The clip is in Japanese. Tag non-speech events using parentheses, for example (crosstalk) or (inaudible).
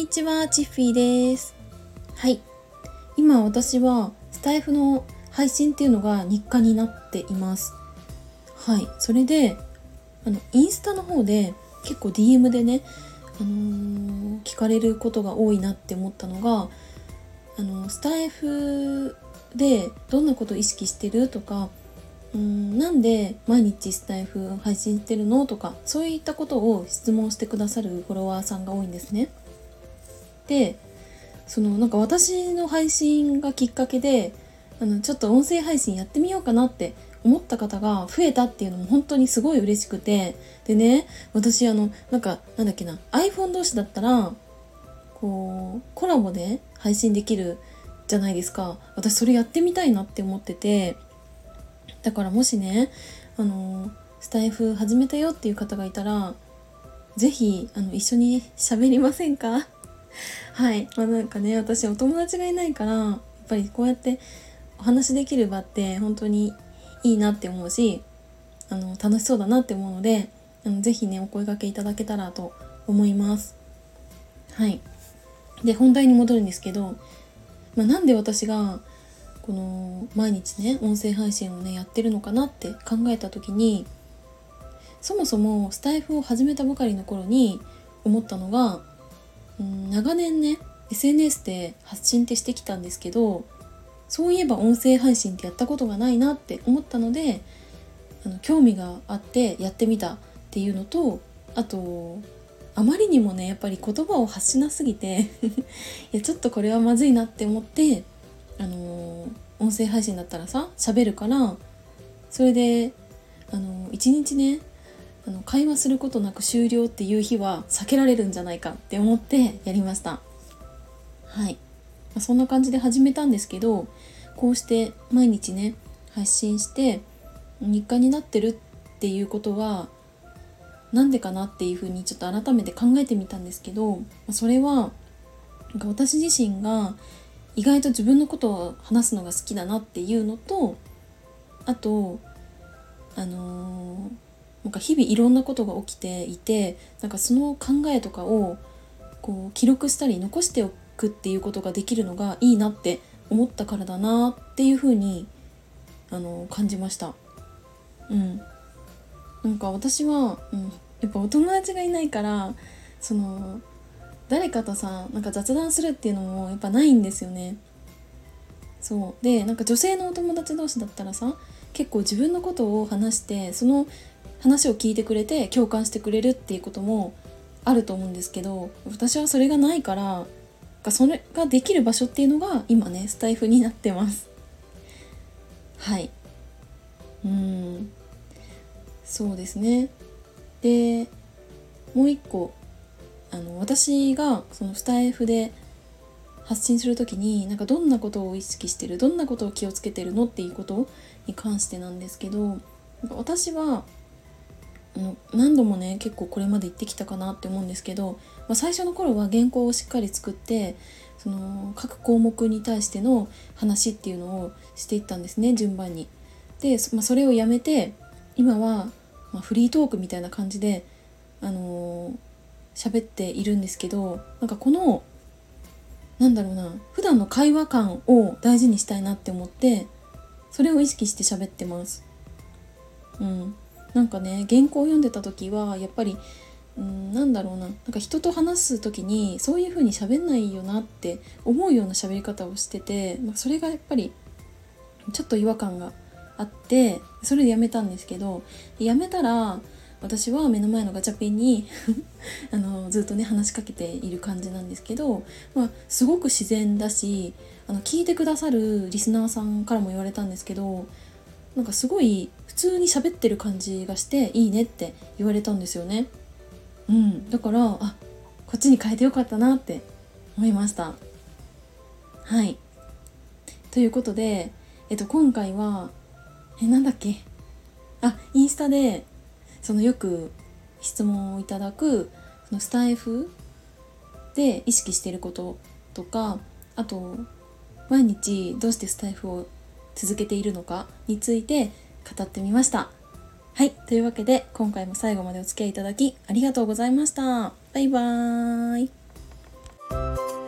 にちは、チッフィーです。はい。今私はスタイフの配信っていうのが日課になっています。はい。それで、あの、インスタの方で結構 DM でね、あのー、聞かれることが多いなって思ったのが、あの、スタイフでどんなこと意識してるとか、うんなんで毎日スタイフ配信してるのとかそういったことを質問してくださるフォロワーさんが多いんですね。でそのなんか私の配信がきっかけであのちょっと音声配信やってみようかなって思った方が増えたっていうのも本当にすごい嬉しくてでね私あのなんかなんだっけな iPhone 同士だったらこうコラボで配信できるじゃないですか。私それやってみたいなって思っててだからもしねあのスタイフ始めたよっていう方がいたら是非あの一緒に喋りませんか？はい。まあなんかね私お友達がいないからやっぱりこうやってお話できる場って本当にいいなって思うしあの楽しそうだなって思うのであのぜひねお声がけいただけたらと思います。はい。で本題に戻るんですけど、まあ、なんで私がこの毎日ね音声配信をねやってるのかなって考えた時にそもそもスタイフを始めたばかりの頃に思ったのが、うん、長年ね SNS で発信ってしてきたんですけどそういえば音声配信ってやったことがないなって思ったのであの興味があってやってみたっていうのとあとあまりにもねやっぱり言葉を発しなすぎて (laughs) いやちょっとこれはまずいなって思ってあの音声配信だったらさ喋るからそれであの一日ねあの会話することなく終了っていう日は避けられるんじゃないかって思ってやりました。はい、ま、そんな感じで始めたんですけどこうして毎日ね発信して日課になってるっていうことはなんでかなっていうふうにちょっと改めて考えてみたんですけどそれは私自身が意外と自分のことを話すのが好きだなっていうのとあとあのー、なんか日々いろんなことが起きていてなんかその考えとかをこう記録したり残しておくっていうことができるのがいいなって思ったからだなっていうふうにあの感じました。うん、なんか私は、うん、やっぱお友達がいないからその誰かとさなんか雑談するっていうのもやっぱないんですよね。そう。でなんか女性のお友達同士だったらさ結構自分のことを話してその話を聞いてくれて共感してくれるっていうこともあると思うんですけど私はそれがないからそれができる場所っていうのが今ねスタイフになってます。はい。うん。そうですね。でもう一個あの私がそのスタイフで発信する時になんかどんなことを意識してるどんなことを気をつけてるのっていうことに関してなんですけど私は何度もね結構これまで言ってきたかなって思うんですけど、まあ、最初の頃は原稿をしっかり作ってその各項目に対しての話っていうのをしていったんですね順番に。で、まあ、それをやめて今は、ま、フリートークみたいな感じであのー喋っているんですけどなんかこのなんだろうな普段の会話感を大事にしたいなって思ってそれを意識して喋ってますうんなんかね原稿を読んでた時はやっぱりうんなんだろうななんか人と話す時にそういう風に喋んないよなって思うような喋り方をしてて、まあ、それがやっぱりちょっと違和感があってそれでやめたんですけどやめたら私は目の前のガチャピンに (laughs) あのずっとね話しかけている感じなんですけど、まあ、すごく自然だしあの聞いてくださるリスナーさんからも言われたんですけどなんかすごい普通に喋ってる感じがしていいねって言われたんですよね。うん、だからあこっちに変えてよかったなって思いました。はい。ということで、えっと、今回はえなんだっけ？あインスタでそのよく質問をいただくそのスタイフで意識していることとかあと毎日どうしてスタイフを続けているのかについて語ってみました。はい、というわけで今回も最後までお付き合いいただきありがとうございました。バイバーイ。